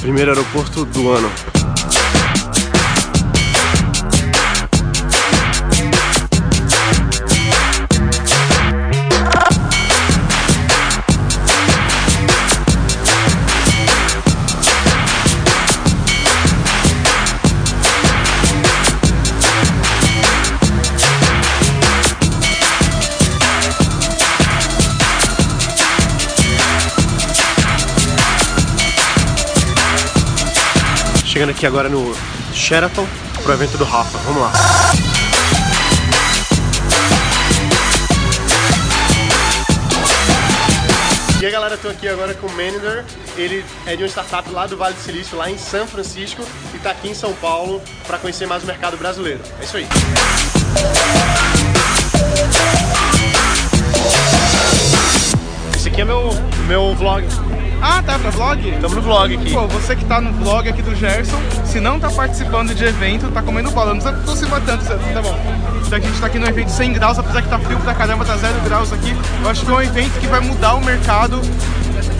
Primeiro aeroporto do ano. Chegando aqui agora no Sheraton pro evento do Rafa. Vamos lá. E aí galera, tô aqui agora com o Manager. Ele é de uma startup lá do Vale do Silício, lá em São Francisco, e tá aqui em São Paulo para conhecer mais o mercado brasileiro. É isso aí. Esse aqui é meu, meu vlog. Ah, tá pra vlog? Estamos no vlog aqui. Pô, você que tá no vlog aqui do Gerson, se não tá participando de evento, tá comendo bola. Não precisa aproximar tanto, tá bom. Então a gente tá aqui no evento 100 graus, apesar que tá frio pra caramba, tá 0 graus aqui. Eu acho que é um evento que vai mudar o mercado.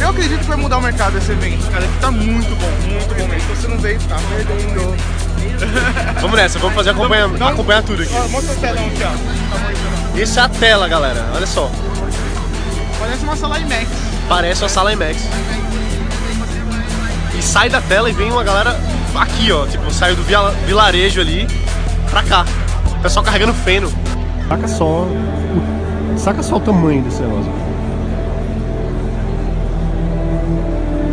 Eu acredito que vai mudar o mercado esse evento, cara. Aqui tá muito bom, muito bom mesmo. Se você não veio, tá perdendo. Vamos nessa, vamos fazer acompanhar, Não- acompanhar tudo aqui. Ó, mostra o telão aqui, ó. Essa é a tela, galera. Olha só. Parece uma sala IMAX. Parece uma sala IMAX. E sai da tela e vem uma galera aqui, ó. Tipo, saiu do vila- vilarejo ali pra cá. O pessoal carregando feno. Saca só o, saca só o tamanho desse negócio.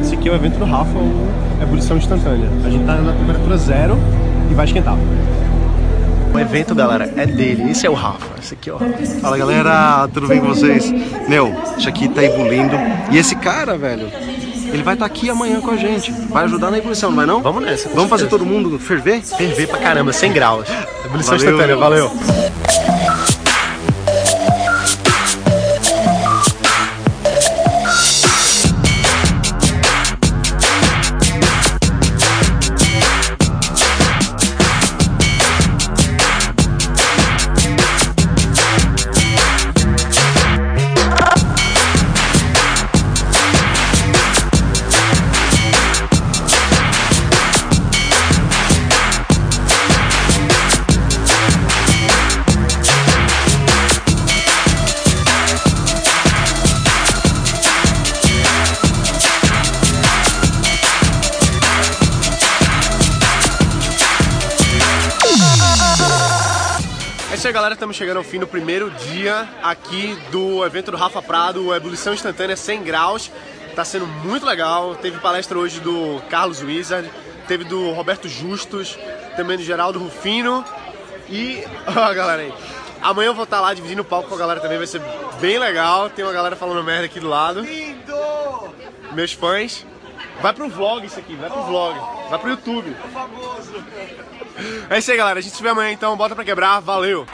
Esse aqui é o evento do Rafa, o ebulição instantânea. A gente tá na temperatura zero e vai esquentar. O evento, galera, é dele. Esse é o Rafa. Esse aqui é o Rafa. Fala galera, tudo bem com vocês? Meu, isso aqui tá evoluindo. E esse cara, velho, ele vai estar aqui amanhã com a gente. Vai ajudar na evolução, não vai não? Vamos nessa. Vamos fazer todo mundo ferver? Ferver pra caramba, 100 graus. Ebulição Valeu. instantânea, valeu. Isso aí, galera. Estamos chegando ao fim do primeiro dia aqui do evento do Rafa Prado, Ebulição Instantânea 100 Graus. Tá sendo muito legal. Teve palestra hoje do Carlos Wizard, teve do Roberto Justus, também do Geraldo Rufino. E, ó, galera aí. Amanhã eu vou estar lá dividindo o palco com a galera também, vai ser bem legal. Tem uma galera falando merda aqui do lado. Lindo! Meus fãs. Vai pro vlog isso aqui, vai pro vlog. Vai pro YouTube. É isso aí, galera. A gente se vê amanhã então. Bota pra quebrar. Valeu!